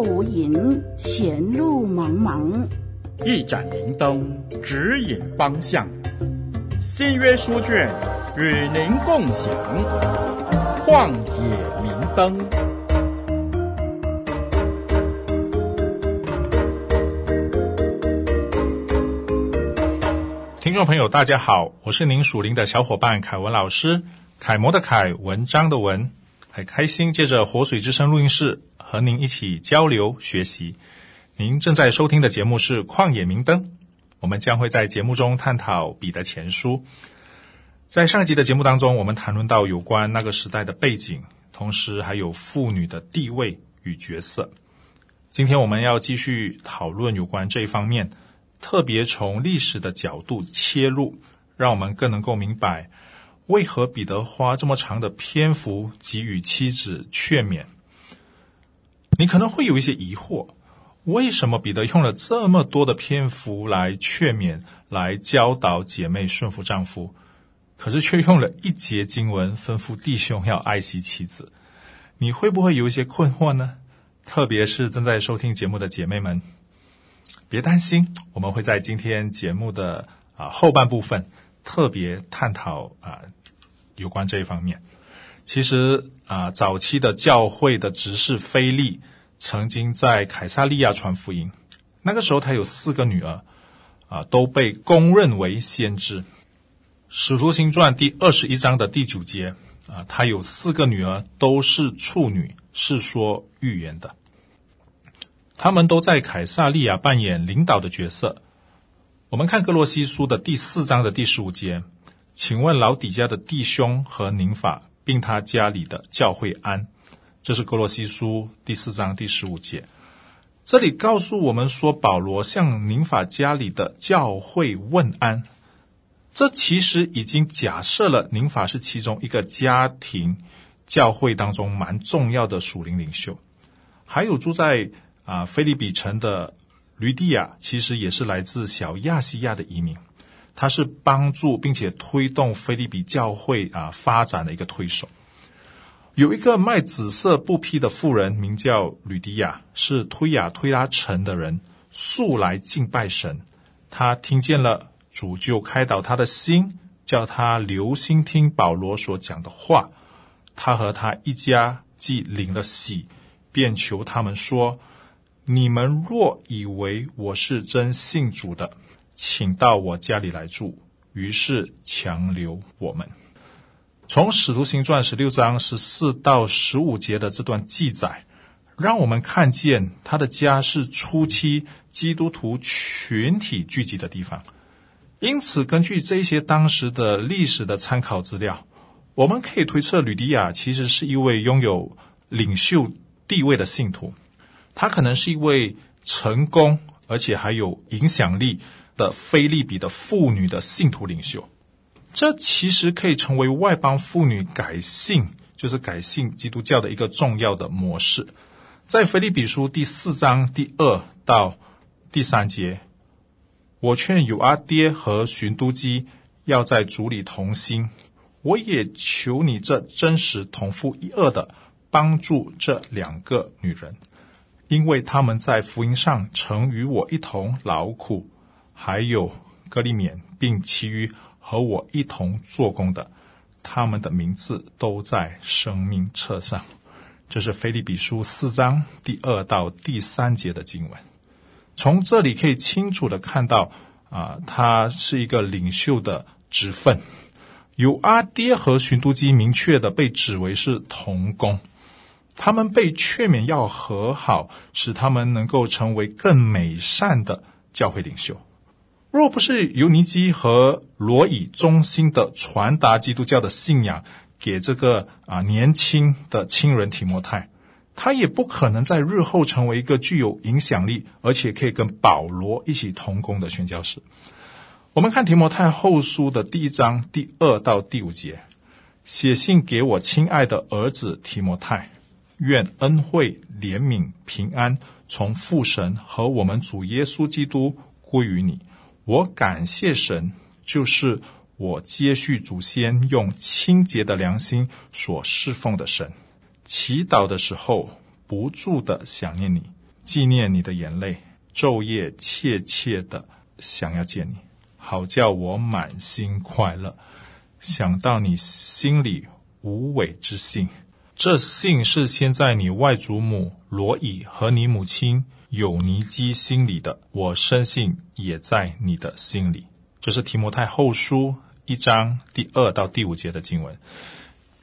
无影，前路茫茫。一盏明灯指引方向，新约书卷与您共享。旷野明灯。听众朋友，大家好，我是您属灵的小伙伴凯文老师，楷模的楷，文章的文，很开心借着活水之声录音室和您一起交流学习。您正在收听的节目是《旷野明灯》，我们将会在节目中探讨彼得前书。在上一集的节目当中，我们谈论到有关那个时代的背景，同时还有妇女的地位与角色。今天我们要继续讨论有关这一方面。特别从历史的角度切入，让我们更能够明白为何彼得花这么长的篇幅给予妻子劝勉。你可能会有一些疑惑：为什么彼得用了这么多的篇幅来劝勉、来教导姐妹顺服丈夫，可是却用了一节经文吩咐弟兄要爱惜妻子？你会不会有一些困惑呢？特别是正在收听节目的姐妹们。别担心，我们会在今天节目的啊后半部分特别探讨啊有关这一方面。其实啊，早期的教会的执事菲利曾经在凯撒利亚传福音，那个时候他有四个女儿啊，都被公认为先知。使徒行传第二十一章的第九节啊，他有四个女儿都是处女，是说预言的。他们都在凯撒利亚扮演领导的角色。我们看格罗西书的第四章的第十五节，请问老底家的弟兄和宁法，并他家里的教会安。这是哥罗西书第四章第十五节。这里告诉我们说，保罗向宁法家里的教会问安。这其实已经假设了宁法是其中一个家庭教会当中蛮重要的属灵领袖，还有住在。啊，腓立比城的吕底亚其实也是来自小亚细亚的移民，他是帮助并且推动菲利比教会啊发展的一个推手。有一个卖紫色布匹的妇人，名叫吕迪亚，是推雅推拉城的人，素来敬拜神。他听见了主，就开导他的心，叫他留心听保罗所讲的话。他和他一家既领了喜，便求他们说。你们若以为我是真信主的，请到我家里来住。于是强留我们。从使徒行传十六章十四到十五节的这段记载，让我们看见他的家是初期基督徒群体聚集的地方。因此，根据这些当时的历史的参考资料，我们可以推测吕迪亚其实是一位拥有领袖地位的信徒。他可能是一位成功而且还有影响力的腓利比的妇女的信徒领袖，这其实可以成为外邦妇女改信，就是改信基督教的一个重要的模式。在腓利比书第四章第二到第三节，我劝友阿爹和寻都基要在主里同心，我也求你这真实同父一轭的帮助这两个女人。因为他们在福音上曾与我一同劳苦，还有格利勉，并其余和我一同做工的，他们的名字都在生命册上。这是腓立比书四章第二到第三节的经文。从这里可以清楚的看到，啊，他是一个领袖的职分。友阿爹和寻都基明确的被指为是同工。他们被劝勉要和好，使他们能够成为更美善的教会领袖。若不是尤尼基和罗以忠心的传达基督教的信仰给这个啊年轻的亲人提摩太，他也不可能在日后成为一个具有影响力，而且可以跟保罗一起同工的宣教士。我们看提摩太后书的第一章第二到第五节，写信给我亲爱的儿子提摩太。愿恩惠、怜悯、平安从父神和我们主耶稣基督归于你。我感谢神，就是我接续祖先用清洁的良心所侍奉的神。祈祷的时候不住的想念你，纪念你的眼泪，昼夜切切的想要见你，好叫我满心快乐。想到你心里无伪之信，这信是先在你外祖母罗以和你母亲有尼基心里的，我深信也在你的心里。这是提摩太后书一章第二到第五节的经文。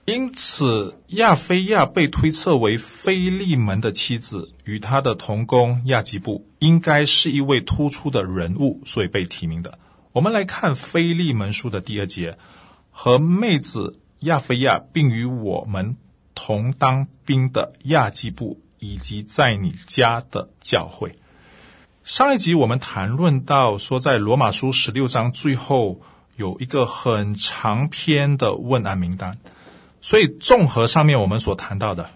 因此，亚非亚被推测为菲利门的妻子，与他的同工亚基布应该是一位突出的人物，所以被提名的。我们来看菲利门书的第二节。和妹子亚非亚，并与我们同当兵的亚基布，以及在你家的教会。上一集我们谈论到说，在罗马书十六章最后有一个很长篇的问案名单，所以综合上面我们所谈到的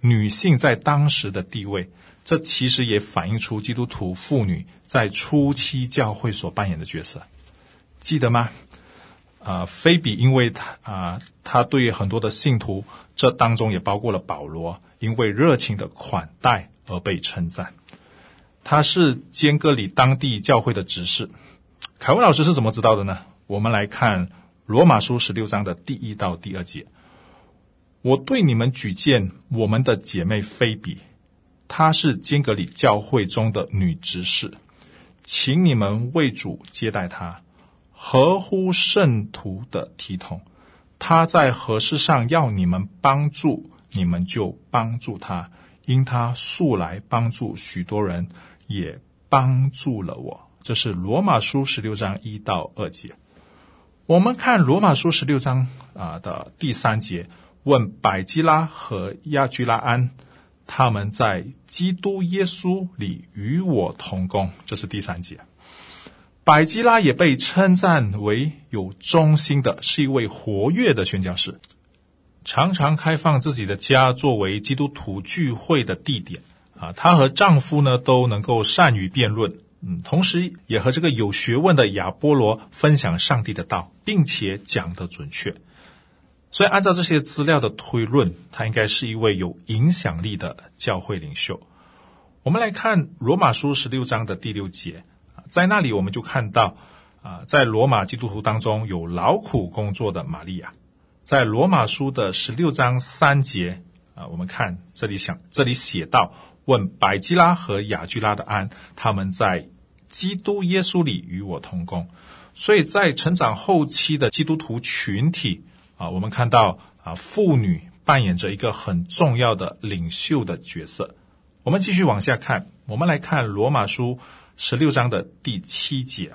女性在当时的地位，这其实也反映出基督徒妇女在初期教会所扮演的角色，记得吗？啊，菲比因为他啊，他对很多的信徒，这当中也包括了保罗，因为热情的款待而被称赞。他是坚革哩当地教会的执事。凯文老师是怎么知道的呢？我们来看罗马书十六章的第一到第二节。我对你们举荐我们的姐妹菲比，她是坚格里教会中的女执事，请你们为主接待她。合乎圣徒的体统，她在何事上要你们帮助，你们就帮助他，因他素来帮助许多人，也帮助了我。这是罗马书十六章一到二节。我们看罗马书十六章啊的第三节，问百基拉和亚居拉安，他们在基督耶稣里与我同工。这是第三节。百基拉也被称赞为有忠心的，是一位活跃的宣教士，常常开放自己的家作为基督徒聚会的地点。啊，她和丈夫呢都能够善于辩论，嗯，同时也和这个有学问的亚波罗分享上帝的道，并且讲得准确。所以，按照这些资料的推论，她应该是一位有影响力的教会领袖。我们来看罗马书十六章的第六节。在那里，我们就看到，啊，在罗马基督徒当中有劳苦工作的玛利亚。在罗马书的十六章三节，啊，我们看这里想，这里写到，问百基拉和亚居拉的安，他们在基督耶稣里与我同工。所以在成长后期的基督徒群体，啊，我们看到啊，妇女扮演着一个很重要的领袖的角色。我们继续往下看，我们来看罗马书。十六章的第七节，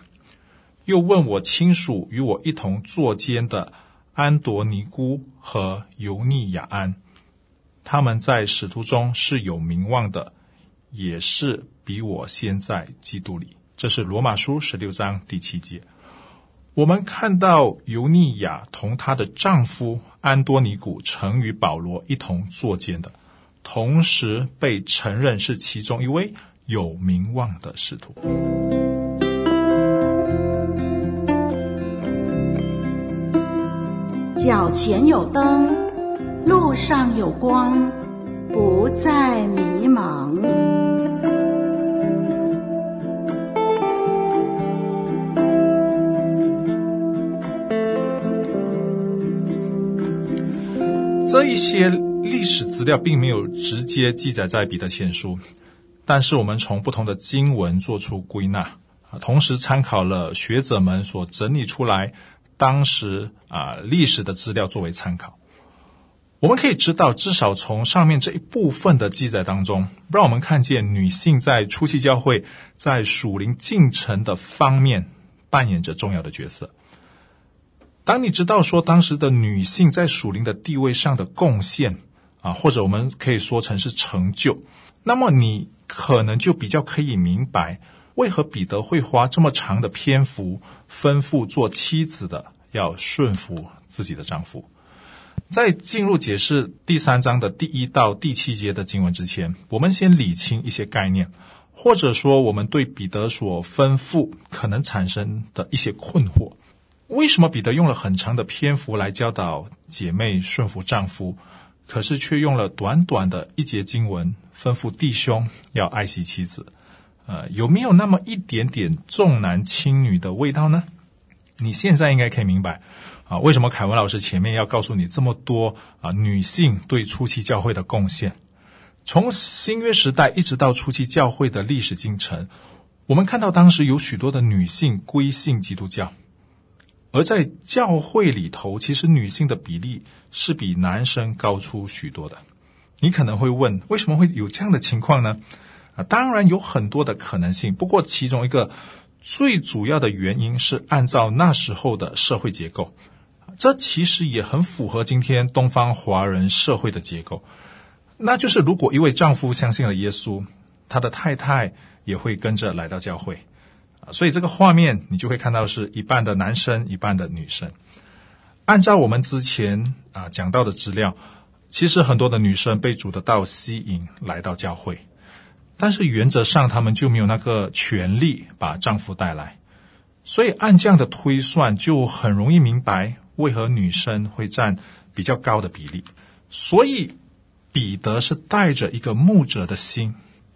又问我亲属与我一同作监的安多尼姑和尤尼雅安，他们在使徒中是有名望的，也是比我先在基督里。这是罗马书十六章第七节。我们看到尤尼雅同她的丈夫安多尼古曾与保罗一同作监的，同时被承认是其中一位。有名望的使徒，脚前有灯，路上有光，不再迷茫。这一些历史资料并没有直接记载在彼得前书。但是我们从不同的经文做出归纳，同时参考了学者们所整理出来当时啊历史的资料作为参考，我们可以知道，至少从上面这一部分的记载当中，让我们看见女性在初期教会在属灵进程的方面扮演着重要的角色。当你知道说当时的女性在属灵的地位上的贡献啊，或者我们可以说成是成就，那么你。可能就比较可以明白，为何彼得会花这么长的篇幅吩咐做妻子的要顺服自己的丈夫。在进入解释第三章的第一到第七节的经文之前，我们先理清一些概念，或者说我们对彼得所吩咐可能产生的一些困惑。为什么彼得用了很长的篇幅来教导姐妹顺服丈夫？可是却用了短短的一节经文，吩咐弟兄要爱惜妻子。呃，有没有那么一点点重男轻女的味道呢？你现在应该可以明白啊，为什么凯文老师前面要告诉你这么多啊，女性对初期教会的贡献。从新约时代一直到初期教会的历史进程，我们看到当时有许多的女性归信基督教，而在教会里头，其实女性的比例是比男生高出许多的。你可能会问，为什么会有这样的情况呢？啊，当然有很多的可能性，不过其中一个最主要的原因是按照那时候的社会结构，这其实也很符合今天东方华人社会的结构。那就是，如果一位丈夫相信了耶稣，他的太太也会跟着来到教会，啊，所以这个画面你就会看到是一半的男生，一半的女生。按照我们之前啊讲到的资料，其实很多的女生被主的道吸引来到教会，但是原则上她们就没有那个权利把丈夫带来，所以按这样的推算，就很容易明白为何女生会占比较高的比例，所以。彼得是带着一个牧者的心，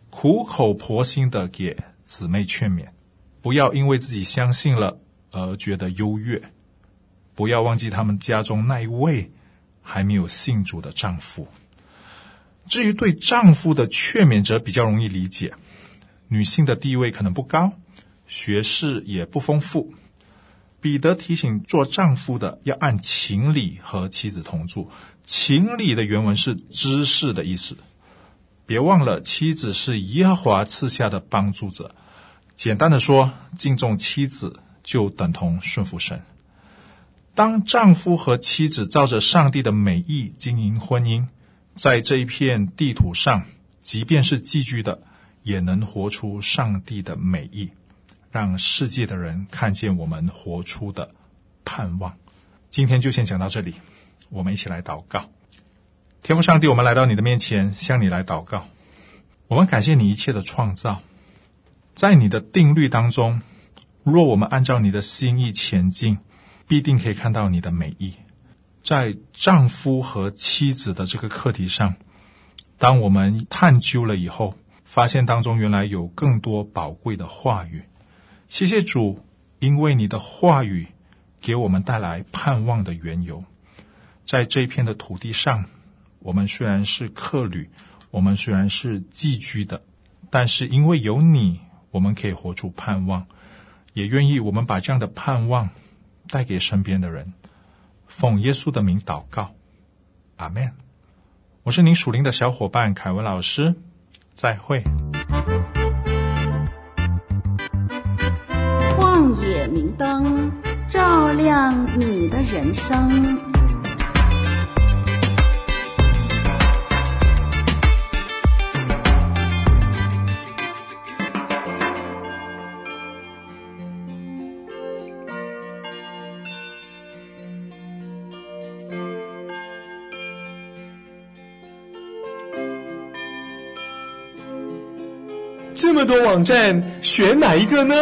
苦口婆心的给姊妹劝勉，不要因为自己相信了而觉得优越，不要忘记他们家中那一位还没有信主的丈夫。至于对丈夫的劝勉者比较容易理解，女性的地位可能不高，学识也不丰富。彼得提醒做丈夫的要按情理和妻子同住。情理的原文是知识的意思，别忘了妻子是耶和华赐下的帮助者。简单的说，敬重妻子就等同顺服神。当丈夫和妻子照着上帝的美意经营婚姻，在这一片地图上，即便是寄居的，也能活出上帝的美意，让世界的人看见我们活出的盼望。今天就先讲到这里。我们一起来祷告，天父上帝，我们来到你的面前，向你来祷告。我们感谢你一切的创造，在你的定律当中，若我们按照你的心意前进，必定可以看到你的美意。在丈夫和妻子的这个课题上，当我们探究了以后，发现当中原来有更多宝贵的话语。谢谢主，因为你的话语给我们带来盼望的缘由。在这片的土地上，我们虽然是客旅，我们虽然是寄居的，但是因为有你，我们可以活出盼望，也愿意我们把这样的盼望带给身边的人。奉耶稣的名祷告，阿门。我是您属灵的小伙伴凯文老师，再会。旷野明灯，照亮你的人生。这么多网站，选哪一个呢？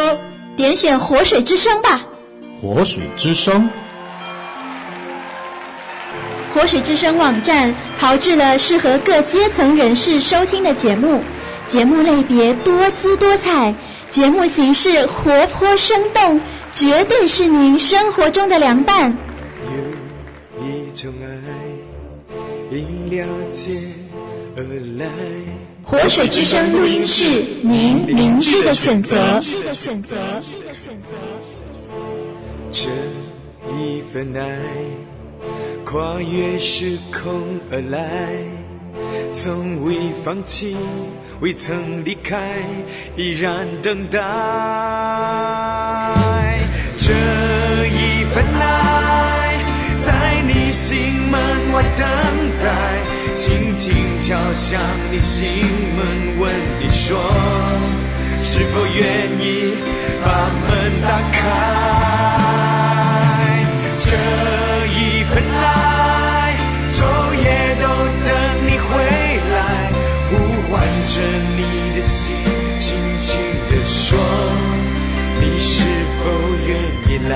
点选活水之声吧。活水之声，活水之声网站炮制了适合各阶层人士收听的节目，节目类别多姿多彩，节目形式活泼生动，绝对是您生活中的良伴。有一种爱，因了解而来。活水之声录音室，您明智的选择。这一份爱，跨越时空而来，从未放弃，未曾离开，依然等待。这一份爱，在你心门外等待。轻轻敲响你心门问你说是否愿意把门打开？这一份爱昼夜都等你回来呼唤着你的心轻轻的说你是否愿意来？